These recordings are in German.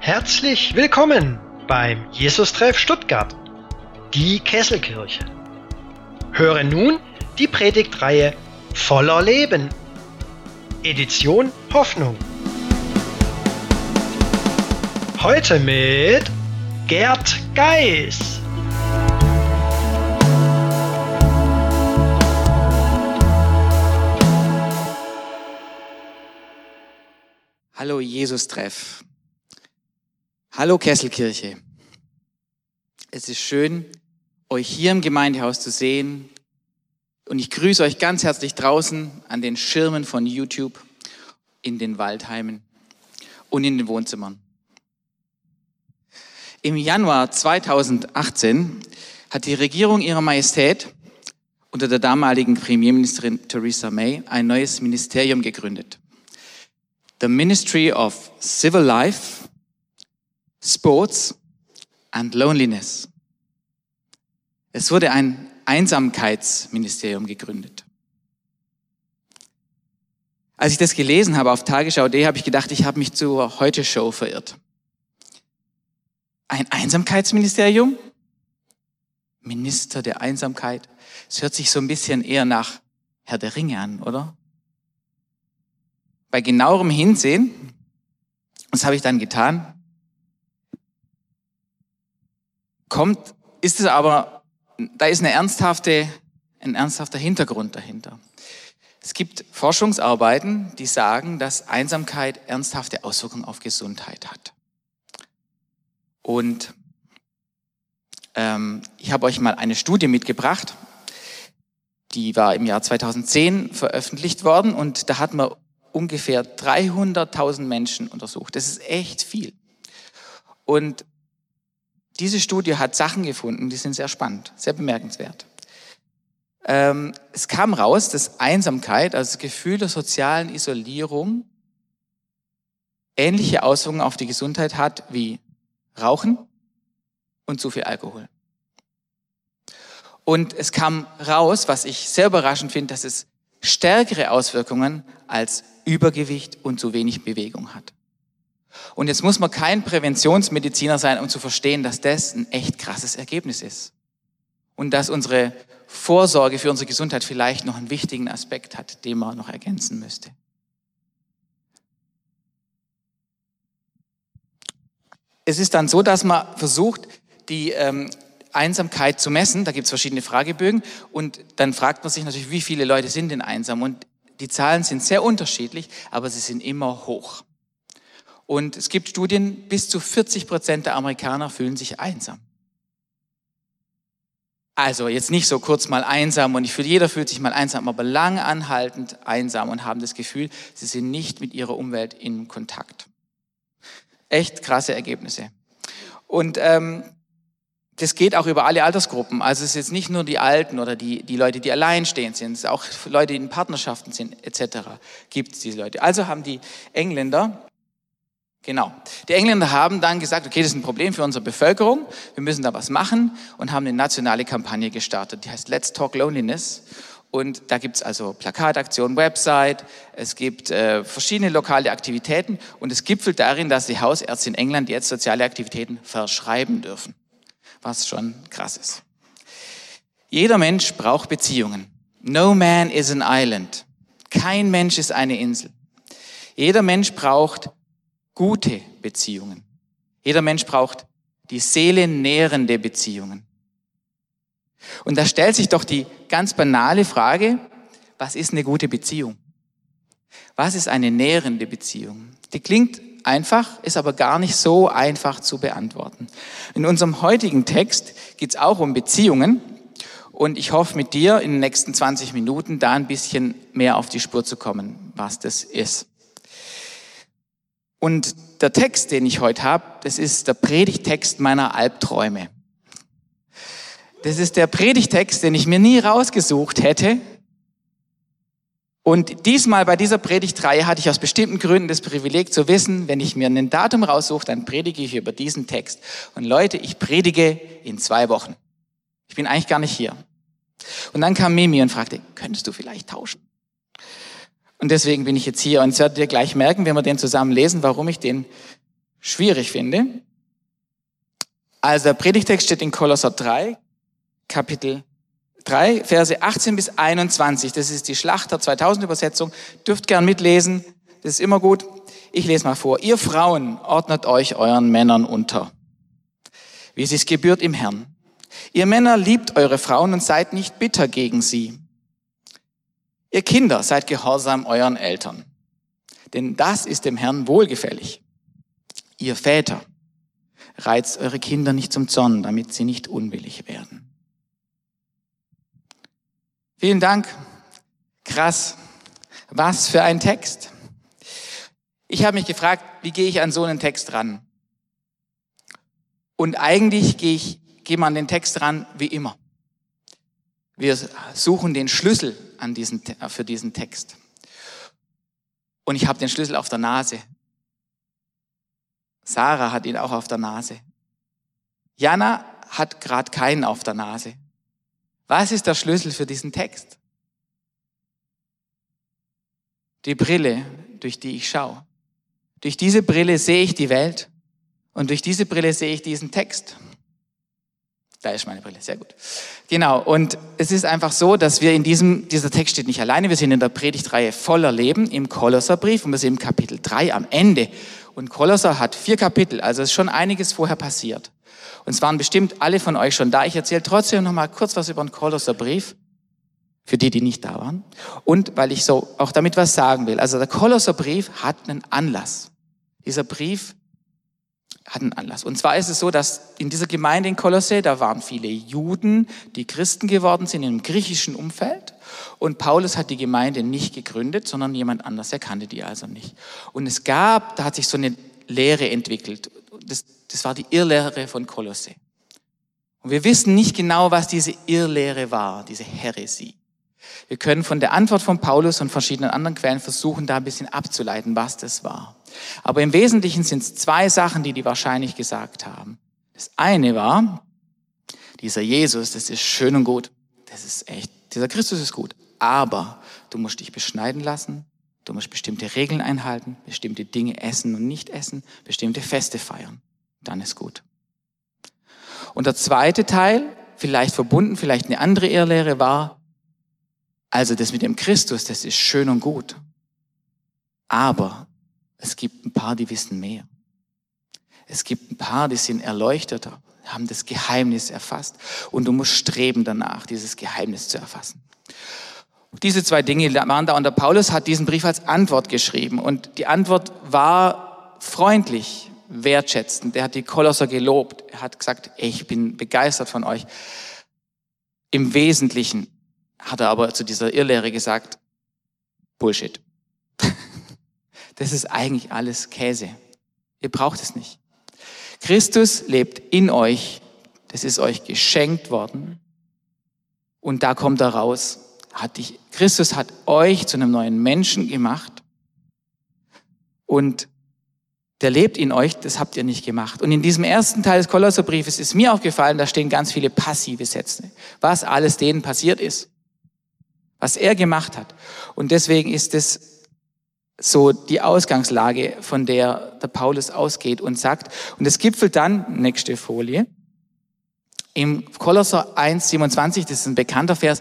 Herzlich willkommen beim Jesus-Treff Stuttgart, die Kesselkirche. Höre nun die Predigtreihe Voller Leben. Edition Hoffnung. Heute mit Gerd Geis. Jesus-Treff. Hallo Kesselkirche. Es ist schön, euch hier im Gemeindehaus zu sehen. Und ich grüße euch ganz herzlich draußen an den Schirmen von YouTube, in den Waldheimen und in den Wohnzimmern. Im Januar 2018 hat die Regierung ihrer Majestät unter der damaligen Premierministerin Theresa May ein neues Ministerium gegründet. The Ministry of Civil Life Sports and Loneliness. Es wurde ein Einsamkeitsministerium gegründet. Als ich das gelesen habe auf Tagesschau.de, habe ich gedacht, ich habe mich zur Heute-Show verirrt. Ein Einsamkeitsministerium? Minister der Einsamkeit? Es hört sich so ein bisschen eher nach Herr der Ringe an, oder? Bei genauerem Hinsehen, was habe ich dann getan? kommt, ist es aber, da ist eine ernsthafte, ein ernsthafter Hintergrund dahinter. Es gibt Forschungsarbeiten, die sagen, dass Einsamkeit ernsthafte Auswirkungen auf Gesundheit hat. Und ähm, ich habe euch mal eine Studie mitgebracht, die war im Jahr 2010 veröffentlicht worden und da hat man ungefähr 300.000 Menschen untersucht. Das ist echt viel. Und diese Studie hat Sachen gefunden, die sind sehr spannend, sehr bemerkenswert. Ähm, es kam raus, dass Einsamkeit, also das Gefühl der sozialen Isolierung, ähnliche Auswirkungen auf die Gesundheit hat wie Rauchen und zu viel Alkohol. Und es kam raus, was ich sehr überraschend finde, dass es stärkere Auswirkungen als Übergewicht und zu wenig Bewegung hat. Und jetzt muss man kein Präventionsmediziner sein, um zu verstehen, dass das ein echt krasses Ergebnis ist. Und dass unsere Vorsorge für unsere Gesundheit vielleicht noch einen wichtigen Aspekt hat, den man noch ergänzen müsste. Es ist dann so, dass man versucht, die ähm, Einsamkeit zu messen. Da gibt es verschiedene Fragebögen und dann fragt man sich natürlich, wie viele Leute sind denn einsam? Und die Zahlen sind sehr unterschiedlich, aber sie sind immer hoch. Und es gibt Studien, bis zu 40 Prozent der Amerikaner fühlen sich einsam. Also jetzt nicht so kurz mal einsam und ich fühle, jeder fühlt sich mal einsam, aber lang anhaltend einsam und haben das Gefühl, sie sind nicht mit ihrer Umwelt in Kontakt. Echt krasse Ergebnisse. Und ähm, das geht auch über alle Altersgruppen. Also es ist jetzt nicht nur die Alten oder die, die Leute, die alleinstehend sind, es ist auch Leute, die in Partnerschaften sind, etc. gibt es diese Leute. Also haben die Engländer Genau. Die Engländer haben dann gesagt, okay, das ist ein Problem für unsere Bevölkerung, wir müssen da was machen und haben eine nationale Kampagne gestartet, die heißt Let's Talk Loneliness. Und da gibt's also Plakataktionen, Website, es gibt äh, verschiedene lokale Aktivitäten und es gipfelt darin, dass die Hausärzte in England jetzt soziale Aktivitäten verschreiben dürfen, was schon krass ist. Jeder Mensch braucht Beziehungen. No man is an island. Kein Mensch ist eine Insel. Jeder Mensch braucht gute Beziehungen. Jeder Mensch braucht die Seele nährende Beziehungen. Und da stellt sich doch die ganz banale Frage, was ist eine gute Beziehung? Was ist eine nährende Beziehung? Die klingt einfach, ist aber gar nicht so einfach zu beantworten. In unserem heutigen Text geht es auch um Beziehungen und ich hoffe mit dir in den nächsten 20 Minuten da ein bisschen mehr auf die Spur zu kommen, was das ist. Und der Text, den ich heute habe, das ist der Predigtext meiner Albträume. Das ist der Predigtext, den ich mir nie rausgesucht hätte. Und diesmal bei dieser Predigtreihe hatte ich aus bestimmten Gründen das Privileg zu wissen, wenn ich mir ein Datum raussuche, dann predige ich über diesen Text. Und Leute, ich predige in zwei Wochen. Ich bin eigentlich gar nicht hier. Und dann kam Mimi und fragte, könntest du vielleicht tauschen? Und deswegen bin ich jetzt hier. Und jetzt werdet ihr gleich merken, wenn wir den zusammen lesen, warum ich den schwierig finde. Also der Predigtext steht in Kolosser 3, Kapitel 3, Verse 18 bis 21. Das ist die Schlachter 2000 Übersetzung. Dürft gern mitlesen. Das ist immer gut. Ich lese mal vor. Ihr Frauen ordnet euch euren Männern unter, wie es gebührt im Herrn. Ihr Männer liebt eure Frauen und seid nicht bitter gegen sie. Ihr Kinder seid gehorsam euren Eltern, denn das ist dem Herrn wohlgefällig. Ihr Väter reizt eure Kinder nicht zum Zorn, damit sie nicht unwillig werden. Vielen Dank. Krass. Was für ein Text. Ich habe mich gefragt, wie gehe ich an so einen Text ran? Und eigentlich gehe ich gehe man an den Text ran wie immer. Wir suchen den Schlüssel an diesen, für diesen Text. Und ich habe den Schlüssel auf der Nase. Sarah hat ihn auch auf der Nase. Jana hat gerade keinen auf der Nase. Was ist der Schlüssel für diesen Text? Die Brille, durch die ich schaue. Durch diese Brille sehe ich die Welt und durch diese Brille sehe ich diesen Text. Da ist meine Brille, sehr gut. Genau, und es ist einfach so, dass wir in diesem, dieser Text steht nicht alleine, wir sind in der Predigtreihe voller Leben im Kolosserbrief und wir sind im Kapitel 3 am Ende. Und Kolosser hat vier Kapitel, also ist schon einiges vorher passiert. Und es waren bestimmt alle von euch schon da. Ich erzähle trotzdem noch mal kurz was über den Kolosserbrief, für die, die nicht da waren. Und weil ich so auch damit was sagen will. Also der Kolosserbrief hat einen Anlass. Dieser Brief hat einen Anlass. Und zwar ist es so, dass in dieser Gemeinde in Kolosse, da waren viele Juden, die Christen geworden sind im griechischen Umfeld. Und Paulus hat die Gemeinde nicht gegründet, sondern jemand anders. Er kannte die also nicht. Und es gab, da hat sich so eine Lehre entwickelt. Das, das war die Irrlehre von Kolosse. Und wir wissen nicht genau, was diese Irrlehre war, diese Heresie. Wir können von der Antwort von Paulus und verschiedenen anderen Quellen versuchen, da ein bisschen abzuleiten, was das war. Aber im Wesentlichen sind es zwei Sachen, die die wahrscheinlich gesagt haben. Das eine war, dieser Jesus, das ist schön und gut. Das ist echt, dieser Christus ist gut. Aber du musst dich beschneiden lassen. Du musst bestimmte Regeln einhalten, bestimmte Dinge essen und nicht essen, bestimmte Feste feiern. Dann ist gut. Und der zweite Teil, vielleicht verbunden, vielleicht eine andere Irrlehre war, also das mit dem Christus, das ist schön und gut. Aber es gibt ein paar, die wissen mehr. Es gibt ein paar, die sind erleuchteter, haben das Geheimnis erfasst. Und du musst streben danach, dieses Geheimnis zu erfassen. Diese zwei Dinge waren da und der Paulus hat diesen Brief als Antwort geschrieben. Und die Antwort war freundlich, wertschätzend. Er hat die Kolosser gelobt. Er hat gesagt, ich bin begeistert von euch. Im Wesentlichen hat er aber zu dieser Irrlehre gesagt, Bullshit. Das ist eigentlich alles Käse. Ihr braucht es nicht. Christus lebt in euch. Das ist euch geschenkt worden. Und da kommt er raus. Hat dich, Christus hat euch zu einem neuen Menschen gemacht. Und der lebt in euch, das habt ihr nicht gemacht. Und in diesem ersten Teil des Kolosserbriefes ist mir aufgefallen, da stehen ganz viele passive Sätze, was alles denen passiert ist, was er gemacht hat. Und deswegen ist es so die Ausgangslage, von der der Paulus ausgeht und sagt, und es gipfelt dann, nächste Folie, im Kolosser 1, 27, das ist ein bekannter Vers,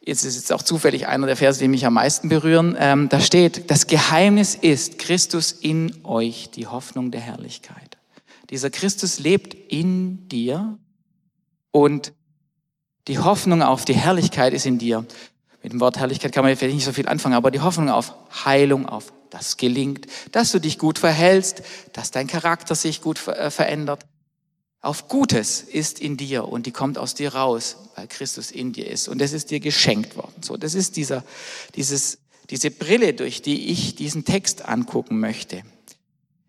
jetzt ist jetzt auch zufällig einer der Verse, die mich am meisten berühren, ähm, da steht, das Geheimnis ist Christus in euch, die Hoffnung der Herrlichkeit. Dieser Christus lebt in dir und die Hoffnung auf die Herrlichkeit ist in dir. Mit dem Wort Herrlichkeit kann man vielleicht nicht so viel anfangen, aber die Hoffnung auf Heilung, auf das gelingt, dass du dich gut verhältst, dass dein Charakter sich gut äh, verändert. Auf Gutes ist in dir und die kommt aus dir raus, weil Christus in dir ist. Und das ist dir geschenkt worden. So, das ist dieser, dieses, diese Brille, durch die ich diesen Text angucken möchte.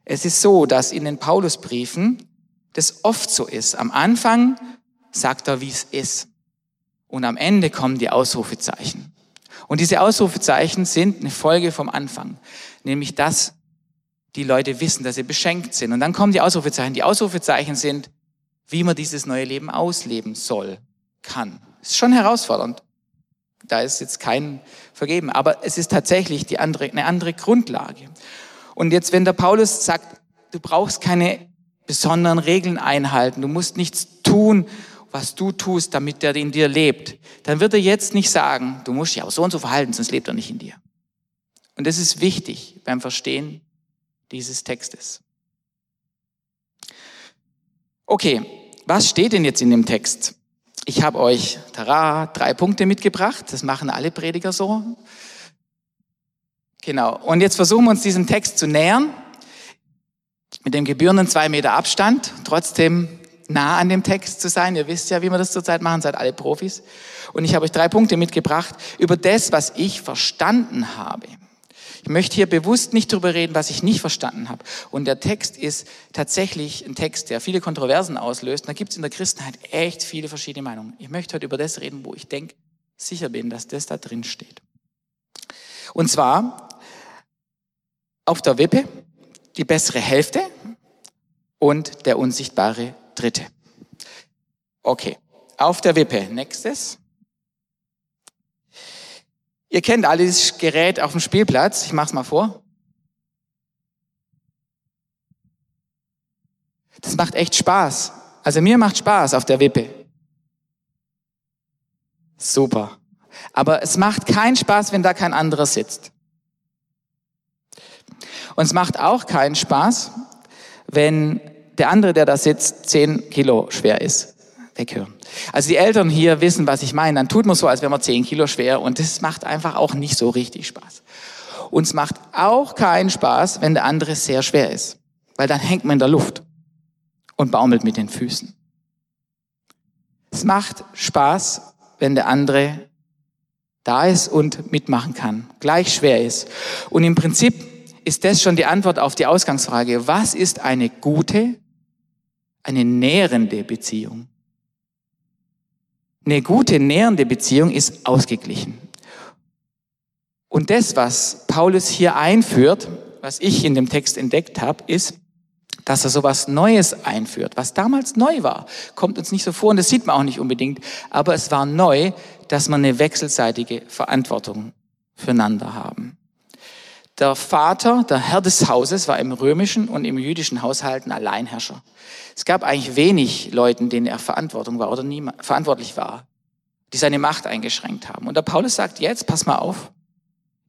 Es ist so, dass in den Paulusbriefen das oft so ist. Am Anfang sagt er, wie es ist. Und am Ende kommen die Ausrufezeichen. Und diese Ausrufezeichen sind eine Folge vom Anfang, nämlich dass die Leute wissen, dass sie beschenkt sind. Und dann kommen die Ausrufezeichen. Die Ausrufezeichen sind, wie man dieses neue Leben ausleben soll, kann. Ist schon herausfordernd. Da ist jetzt kein Vergeben. Aber es ist tatsächlich die andere, eine andere Grundlage. Und jetzt, wenn der Paulus sagt, du brauchst keine besonderen Regeln einhalten, du musst nichts tun, was du tust, damit der in dir lebt, dann wird er jetzt nicht sagen, du musst dich auch so und so verhalten, sonst lebt er nicht in dir. Und das ist wichtig beim Verstehen dieses Textes. Okay, was steht denn jetzt in dem Text? Ich habe euch, tara, drei Punkte mitgebracht. Das machen alle Prediger so. Genau. Und jetzt versuchen wir uns diesem Text zu nähern. Mit dem gebührenden zwei Meter Abstand. Trotzdem nah an dem Text zu sein. Ihr wisst ja, wie wir das zurzeit machen, seid alle Profis. Und ich habe euch drei Punkte mitgebracht über das, was ich verstanden habe. Ich möchte hier bewusst nicht darüber reden, was ich nicht verstanden habe. Und der Text ist tatsächlich ein Text, der viele Kontroversen auslöst. Und da gibt es in der Christenheit echt viele verschiedene Meinungen. Ich möchte heute über das reden, wo ich denke, sicher bin, dass das da drin steht. Und zwar auf der Wippe die bessere Hälfte und der unsichtbare Dritte. Okay, auf der Wippe. Nächstes. Ihr kennt alle dieses Gerät auf dem Spielplatz. Ich mach's mal vor. Das macht echt Spaß. Also mir macht Spaß auf der Wippe. Super. Aber es macht keinen Spaß, wenn da kein anderer sitzt. Und es macht auch keinen Spaß, wenn der andere, der da sitzt, zehn Kilo schwer ist weghören. Also die Eltern hier wissen, was ich meine. Dann tut man so, als wäre man 10 Kilo schwer und das macht einfach auch nicht so richtig Spaß. Uns macht auch keinen Spaß, wenn der andere sehr schwer ist, weil dann hängt man in der Luft und baumelt mit den Füßen. Es macht Spaß, wenn der andere da ist und mitmachen kann, gleich schwer ist. Und im Prinzip ist das schon die Antwort auf die Ausgangsfrage, was ist eine gute, eine nährende Beziehung? Eine gute, nährende Beziehung ist ausgeglichen. Und das, was Paulus hier einführt, was ich in dem Text entdeckt habe, ist, dass er sowas Neues einführt, was damals neu war. Kommt uns nicht so vor und das sieht man auch nicht unbedingt, aber es war neu, dass man eine wechselseitige Verantwortung füreinander haben. Der Vater, der Herr des Hauses, war im römischen und im jüdischen Haushalt ein Alleinherrscher. Es gab eigentlich wenig Leuten, denen er Verantwortung war oder niemand, verantwortlich war, die seine Macht eingeschränkt haben. Und der Paulus sagt jetzt, pass mal auf,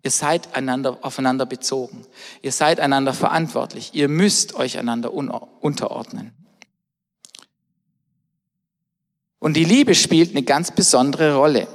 ihr seid einander, aufeinander bezogen. Ihr seid einander verantwortlich. Ihr müsst euch einander unterordnen. Und die Liebe spielt eine ganz besondere Rolle.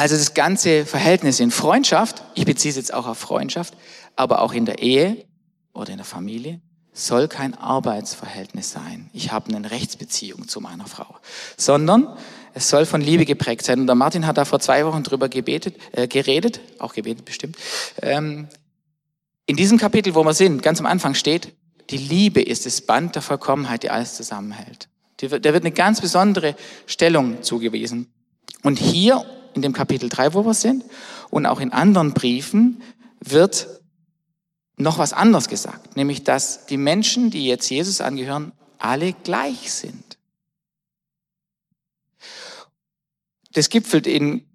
Also das ganze Verhältnis in Freundschaft, ich beziehe es jetzt auch auf Freundschaft, aber auch in der Ehe oder in der Familie, soll kein Arbeitsverhältnis sein. Ich habe eine Rechtsbeziehung zu meiner Frau, sondern es soll von Liebe geprägt sein. Und der Martin hat da vor zwei Wochen drüber gebetet, äh, geredet, auch gebetet bestimmt. Ähm, in diesem Kapitel, wo wir sind, ganz am Anfang steht, die Liebe ist das Band der Vollkommenheit, die alles zusammenhält. Der wird eine ganz besondere Stellung zugewiesen. Und hier in dem Kapitel 3, wo wir sind, und auch in anderen Briefen wird noch was anderes gesagt, nämlich dass die Menschen, die jetzt Jesus angehören, alle gleich sind. Das gipfelt in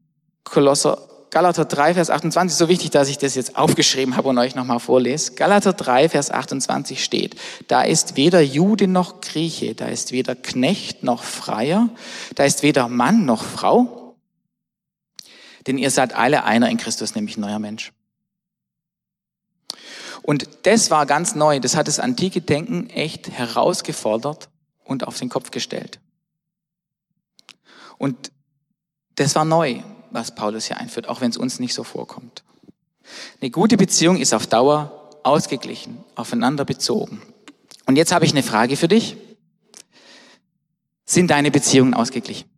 Kolosser Galater 3, Vers 28, so wichtig, dass ich das jetzt aufgeschrieben habe und euch nochmal vorlese. Galater 3, Vers 28 steht, da ist weder Jude noch Grieche, da ist weder Knecht noch Freier, da ist weder Mann noch Frau, denn ihr seid alle einer in Christus, nämlich neuer Mensch. Und das war ganz neu. Das hat das antike Denken echt herausgefordert und auf den Kopf gestellt. Und das war neu, was Paulus hier einführt, auch wenn es uns nicht so vorkommt. Eine gute Beziehung ist auf Dauer ausgeglichen, aufeinander bezogen. Und jetzt habe ich eine Frage für dich. Sind deine Beziehungen ausgeglichen?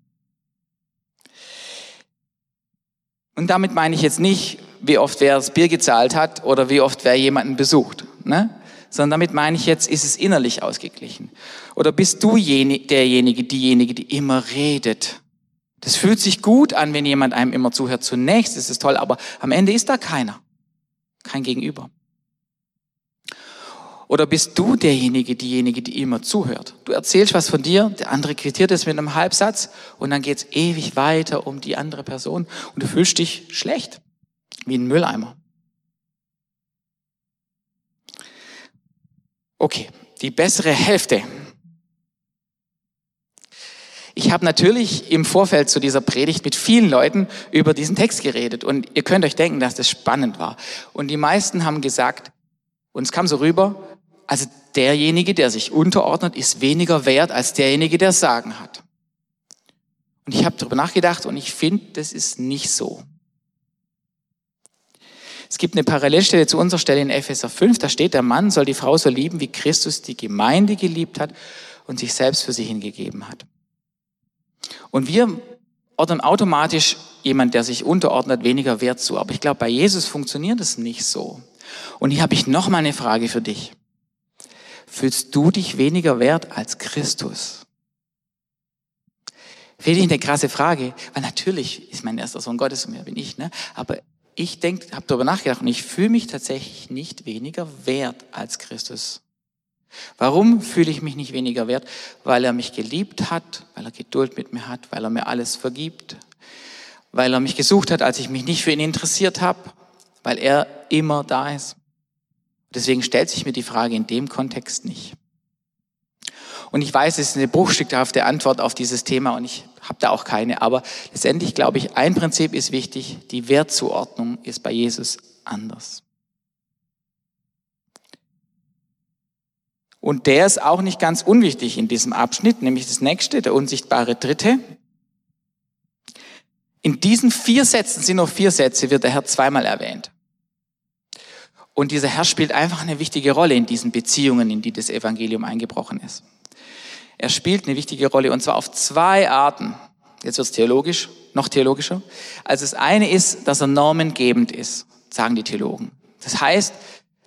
Und damit meine ich jetzt nicht, wie oft wer das Bier gezahlt hat oder wie oft wer jemanden besucht, ne? sondern damit meine ich jetzt, ist es innerlich ausgeglichen. Oder bist du derjenige, diejenige, die immer redet? Das fühlt sich gut an, wenn jemand einem immer zuhört. Zunächst ist es toll, aber am Ende ist da keiner. Kein Gegenüber. Oder bist du derjenige, diejenige, die immer zuhört? Du erzählst was von dir, der andere quittiert es mit einem Halbsatz und dann geht es ewig weiter um die andere Person und du fühlst dich schlecht, wie ein Mülleimer. Okay, die bessere Hälfte. Ich habe natürlich im Vorfeld zu dieser Predigt mit vielen Leuten über diesen Text geredet und ihr könnt euch denken, dass das spannend war. Und die meisten haben gesagt, und es kam so rüber, also derjenige, der sich unterordnet, ist weniger wert als derjenige, der Sagen hat. Und ich habe darüber nachgedacht und ich finde, das ist nicht so. Es gibt eine Parallelstelle zu unserer Stelle in Epheser 5, da steht, der Mann soll die Frau so lieben, wie Christus die Gemeinde geliebt hat und sich selbst für sie hingegeben hat. Und wir ordnen automatisch jemand, der sich unterordnet, weniger Wert zu. Aber ich glaube, bei Jesus funktioniert es nicht so. Und hier habe ich noch mal eine Frage für dich. Fühlst du dich weniger wert als Christus? Finde ich eine krasse Frage, weil natürlich ist mein erster Sohn Gottes und mehr bin ich, ne? Aber ich denke, habe darüber nachgedacht und ich fühle mich tatsächlich nicht weniger wert als Christus. Warum fühle ich mich nicht weniger wert? Weil er mich geliebt hat, weil er Geduld mit mir hat, weil er mir alles vergibt, weil er mich gesucht hat, als ich mich nicht für ihn interessiert habe, weil er immer da ist. Deswegen stellt sich mir die Frage in dem Kontext nicht. Und ich weiß, es ist eine bruchstückhafte Antwort auf dieses Thema und ich habe da auch keine. Aber letztendlich glaube ich, ein Prinzip ist wichtig. Die Wertzuordnung ist bei Jesus anders. Und der ist auch nicht ganz unwichtig in diesem Abschnitt, nämlich das nächste, der unsichtbare Dritte. In diesen vier Sätzen, sind nur vier Sätze, wird der Herr zweimal erwähnt. Und dieser Herr spielt einfach eine wichtige Rolle in diesen Beziehungen, in die das Evangelium eingebrochen ist. Er spielt eine wichtige Rolle und zwar auf zwei Arten. Jetzt wird es theologisch, noch theologischer. Also das eine ist, dass er normengebend ist, sagen die Theologen. Das heißt,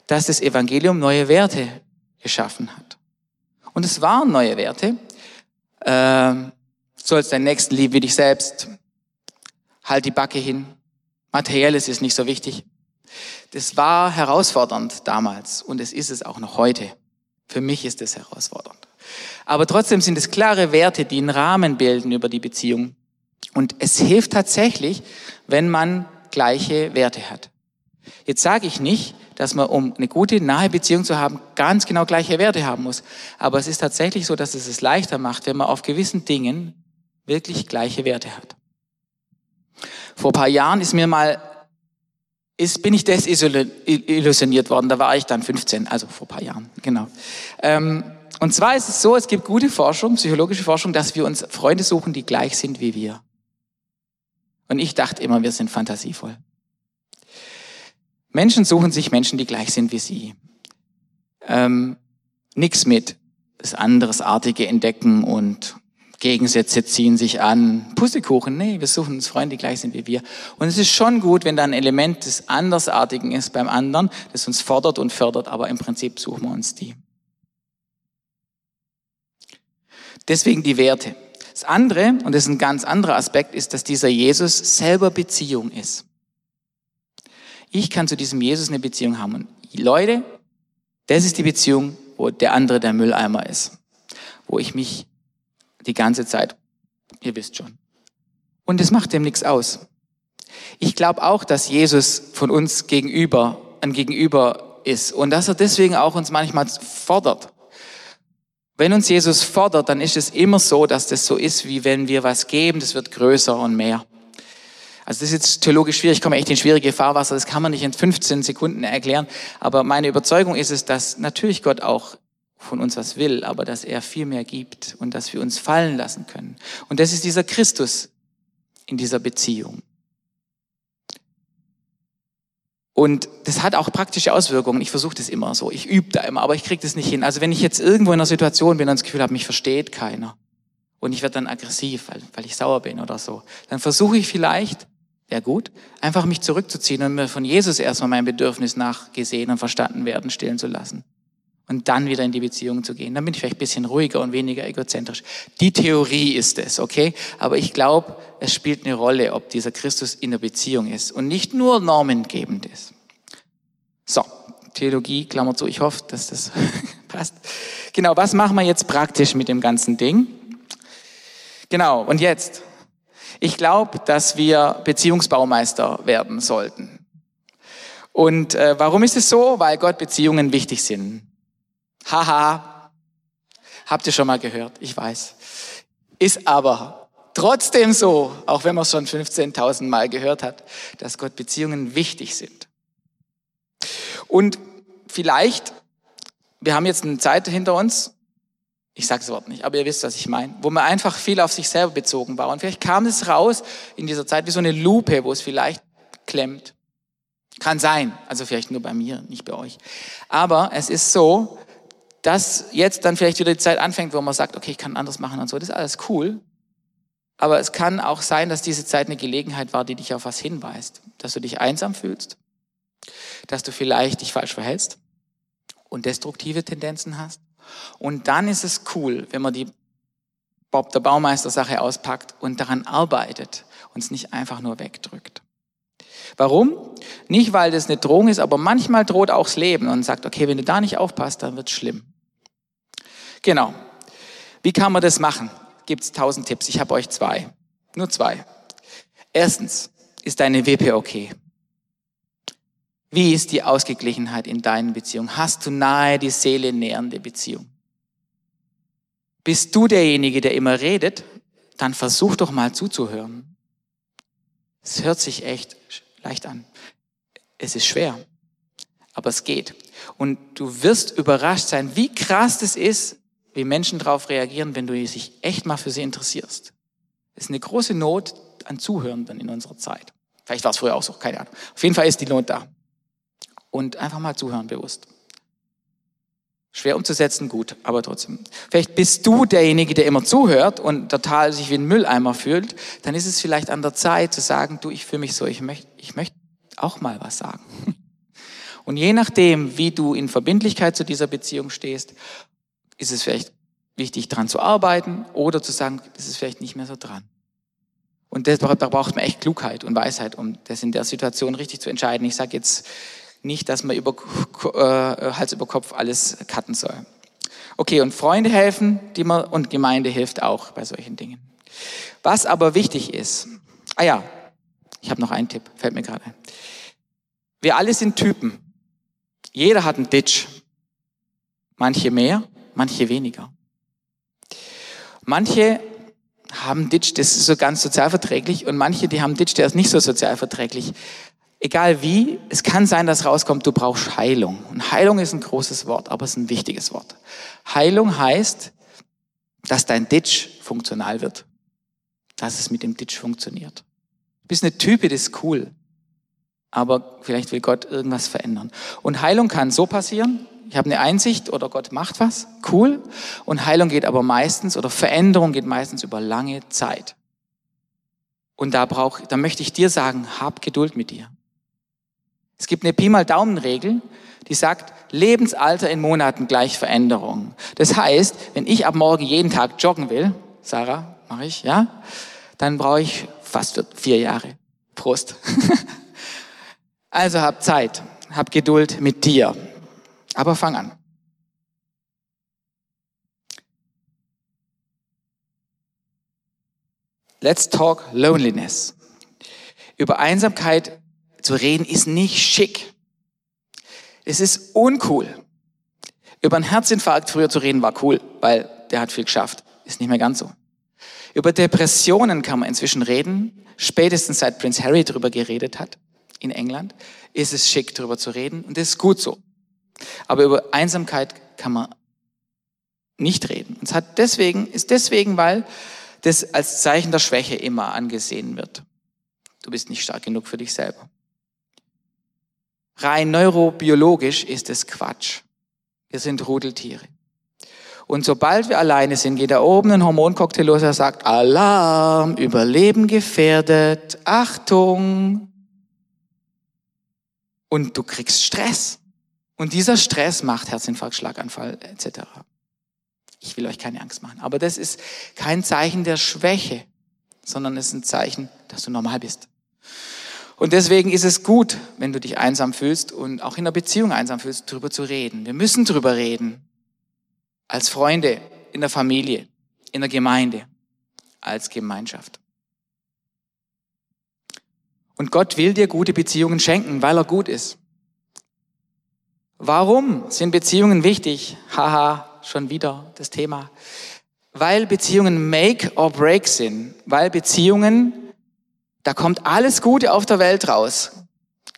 dass das Evangelium neue Werte geschaffen hat. Und es waren neue Werte. Ähm, sollst deinen Nächsten lieben wie dich selbst. Halt die Backe hin. Materielles ist nicht so wichtig. Das war herausfordernd damals und es ist es auch noch heute. Für mich ist es herausfordernd. Aber trotzdem sind es klare Werte, die einen Rahmen bilden über die Beziehung. Und es hilft tatsächlich, wenn man gleiche Werte hat. Jetzt sage ich nicht, dass man, um eine gute, nahe Beziehung zu haben, ganz genau gleiche Werte haben muss. Aber es ist tatsächlich so, dass es es leichter macht, wenn man auf gewissen Dingen wirklich gleiche Werte hat. Vor paar Jahren ist mir mal ist, bin ich desillusioniert worden. Da war ich dann 15, also vor paar Jahren, genau. Ähm, und zwar ist es so, es gibt gute Forschung, psychologische Forschung, dass wir uns Freunde suchen, die gleich sind wie wir. Und ich dachte immer, wir sind fantasievoll. Menschen suchen sich Menschen, die gleich sind wie sie. Ähm, nix mit das anderesartige entdecken und Gegensätze ziehen sich an. Pustekuchen, nee, wir suchen uns Freunde, die gleich sind wie wir. Und es ist schon gut, wenn da ein Element des Andersartigen ist beim anderen, das uns fordert und fördert, aber im Prinzip suchen wir uns die. Deswegen die Werte. Das andere, und das ist ein ganz anderer Aspekt, ist, dass dieser Jesus selber Beziehung ist. Ich kann zu diesem Jesus eine Beziehung haben. Und Leute, das ist die Beziehung, wo der andere der Mülleimer ist. Wo ich mich die ganze Zeit. Ihr wisst schon. Und es macht dem nichts aus. Ich glaube auch, dass Jesus von uns gegenüber ein Gegenüber ist und dass er deswegen auch uns manchmal fordert. Wenn uns Jesus fordert, dann ist es immer so, dass das so ist, wie wenn wir was geben, das wird größer und mehr. Also das ist jetzt theologisch schwierig, ich komme echt in schwierige Fahrwasser, das kann man nicht in 15 Sekunden erklären, aber meine Überzeugung ist es, dass natürlich Gott auch von uns was will, aber dass er viel mehr gibt und dass wir uns fallen lassen können. Und das ist dieser Christus in dieser Beziehung. Und das hat auch praktische Auswirkungen. Ich versuche das immer so. Ich übe da immer, aber ich kriege das nicht hin. Also wenn ich jetzt irgendwo in einer Situation bin und das Gefühl habe, mich versteht keiner und ich werde dann aggressiv, weil, weil ich sauer bin oder so, dann versuche ich vielleicht, ja gut, einfach mich zurückzuziehen und mir von Jesus erstmal mein Bedürfnis nachgesehen und verstanden werden, stillen zu lassen und dann wieder in die Beziehung zu gehen. Dann bin ich vielleicht ein bisschen ruhiger und weniger egozentrisch. Die Theorie ist es, okay? Aber ich glaube, es spielt eine Rolle, ob dieser Christus in der Beziehung ist und nicht nur normengebend ist. So, Theologie, Klammer zu, ich hoffe, dass das passt. Genau, was machen wir jetzt praktisch mit dem ganzen Ding? Genau, und jetzt. Ich glaube, dass wir Beziehungsbaumeister werden sollten. Und äh, warum ist es so? Weil Gott Beziehungen wichtig sind. Haha. Habt ihr schon mal gehört? Ich weiß. Ist aber trotzdem so, auch wenn man es schon 15.000 Mal gehört hat, dass Gott Beziehungen wichtig sind. Und vielleicht, wir haben jetzt eine Zeit hinter uns, ich sage das Wort nicht, aber ihr wisst, was ich meine, wo man einfach viel auf sich selber bezogen war. Und vielleicht kam es raus in dieser Zeit wie so eine Lupe, wo es vielleicht klemmt. Kann sein, also vielleicht nur bei mir, nicht bei euch. Aber es ist so, dass jetzt dann vielleicht wieder die Zeit anfängt, wo man sagt, okay, ich kann anders machen und so, das ist alles cool. Aber es kann auch sein, dass diese Zeit eine Gelegenheit war, die dich auf was hinweist. Dass du dich einsam fühlst, dass du vielleicht dich falsch verhältst und destruktive Tendenzen hast. Und dann ist es cool, wenn man die Bob der Baumeister Sache auspackt und daran arbeitet und es nicht einfach nur wegdrückt. Warum? Nicht, weil das eine Drohung ist, aber manchmal droht auch das Leben und sagt, okay, wenn du da nicht aufpasst, dann wird es schlimm. Genau. Wie kann man das machen? Gibt es tausend Tipps. Ich habe euch zwei. Nur zwei. Erstens, ist deine WP okay? Wie ist die Ausgeglichenheit in deinen Beziehungen? Hast du nahe die Seele nähernde Beziehung? Bist du derjenige, der immer redet? Dann versuch doch mal zuzuhören. Es hört sich echt leicht an. Es ist schwer, aber es geht. Und du wirst überrascht sein, wie krass das ist, wie Menschen darauf reagieren, wenn du dich echt mal für sie interessierst. Es ist eine große Not an Zuhörenden in unserer Zeit. Vielleicht war es früher auch so, keine Ahnung. Auf jeden Fall ist die Not da und einfach mal zuhören bewusst. Schwer umzusetzen, gut, aber trotzdem. Vielleicht bist du derjenige, der immer zuhört und total sich wie ein Mülleimer fühlt, dann ist es vielleicht an der Zeit zu sagen, du, ich fühle mich so, ich möchte, ich möchte auch mal was sagen. Und je nachdem, wie du in Verbindlichkeit zu dieser Beziehung stehst, ist es vielleicht wichtig, dran zu arbeiten oder zu sagen, das ist vielleicht nicht mehr so dran. Und da braucht man echt Klugheit und Weisheit, um das in der Situation richtig zu entscheiden. Ich sage jetzt nicht, dass man über, äh, Hals über Kopf alles cutten soll. Okay, und Freunde helfen die man, und Gemeinde hilft auch bei solchen Dingen. Was aber wichtig ist, ah ja, ich habe noch einen Tipp, fällt mir gerade ein. Wir alle sind Typen. Jeder hat einen Ditch. Manche mehr, manche weniger. Manche haben Ditch, das ist so ganz sozialverträglich und manche, die haben Ditch, der ist nicht so sozialverträglich egal wie, es kann sein, dass rauskommt, du brauchst Heilung. Und Heilung ist ein großes Wort, aber es ist ein wichtiges Wort. Heilung heißt, dass dein Ditch funktional wird. Dass es mit dem Ditch funktioniert. Du bist eine Type, das ist cool. Aber vielleicht will Gott irgendwas verändern. Und Heilung kann so passieren. Ich habe eine Einsicht oder Gott macht was. Cool. Und Heilung geht aber meistens oder Veränderung geht meistens über lange Zeit. Und da brauch, da möchte ich dir sagen, hab Geduld mit dir. Es gibt eine Pi mal Daumen-Regel, die sagt, Lebensalter in Monaten gleich Veränderung. Das heißt, wenn ich ab morgen jeden Tag joggen will, Sarah, mache ich, ja, dann brauche ich fast vier Jahre. Prost. also hab Zeit, hab Geduld mit dir. Aber fang an. Let's talk loneliness. Über Einsamkeit zu reden ist nicht schick. Es ist uncool. Über einen Herzinfarkt früher zu reden war cool, weil der hat viel geschafft. Ist nicht mehr ganz so. Über Depressionen kann man inzwischen reden. Spätestens seit Prince Harry darüber geredet hat in England, ist es schick, darüber zu reden und das ist gut so. Aber über Einsamkeit kann man nicht reden. Und es hat deswegen, ist deswegen, weil das als Zeichen der Schwäche immer angesehen wird. Du bist nicht stark genug für dich selber. Rein neurobiologisch ist es Quatsch. Wir sind Rudeltiere. Und sobald wir alleine sind, geht da oben ein Hormoncocktail los, der sagt, Alarm, Überleben gefährdet, Achtung. Und du kriegst Stress. Und dieser Stress macht Herzinfarkt, Schlaganfall etc. Ich will euch keine Angst machen. Aber das ist kein Zeichen der Schwäche, sondern es ist ein Zeichen, dass du normal bist. Und deswegen ist es gut, wenn du dich einsam fühlst und auch in der Beziehung einsam fühlst, darüber zu reden. Wir müssen darüber reden. Als Freunde, in der Familie, in der Gemeinde, als Gemeinschaft. Und Gott will dir gute Beziehungen schenken, weil er gut ist. Warum sind Beziehungen wichtig? Haha, schon wieder das Thema. Weil Beziehungen make or break sind. Weil Beziehungen da kommt alles Gute auf der Welt raus.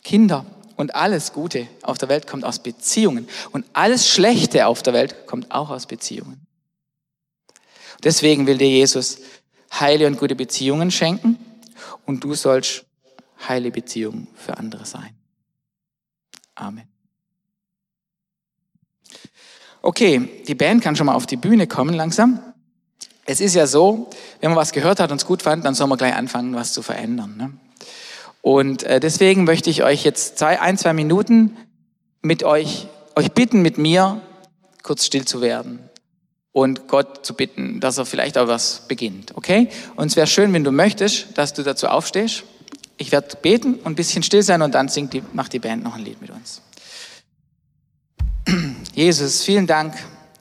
Kinder und alles Gute auf der Welt kommt aus Beziehungen. Und alles Schlechte auf der Welt kommt auch aus Beziehungen. Deswegen will dir Jesus heile und gute Beziehungen schenken und du sollst heile Beziehungen für andere sein. Amen. Okay, die Band kann schon mal auf die Bühne kommen langsam. Es ist ja so, wenn man was gehört hat und es gut fand, dann soll man gleich anfangen, was zu verändern. Ne? Und äh, deswegen möchte ich euch jetzt zwei, ein, zwei Minuten mit euch, euch bitten, mit mir kurz still zu werden und Gott zu bitten, dass er vielleicht auch was beginnt, okay? Und es wäre schön, wenn du möchtest, dass du dazu aufstehst. Ich werde beten und ein bisschen still sein und dann singt die, macht die Band noch ein Lied mit uns. Jesus, vielen Dank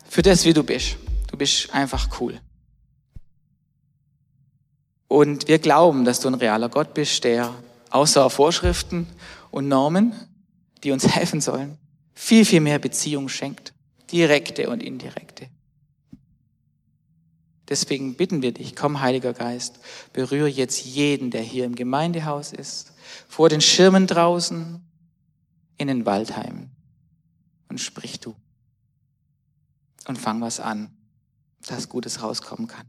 für das, wie du bist. Du bist einfach cool. Und wir glauben, dass du ein realer Gott bist, der außer Vorschriften und Normen, die uns helfen sollen, viel, viel mehr Beziehung schenkt. Direkte und indirekte. Deswegen bitten wir dich, komm Heiliger Geist, berühre jetzt jeden, der hier im Gemeindehaus ist, vor den Schirmen draußen, in den Waldheimen und sprich du und fang was an, dass Gutes rauskommen kann.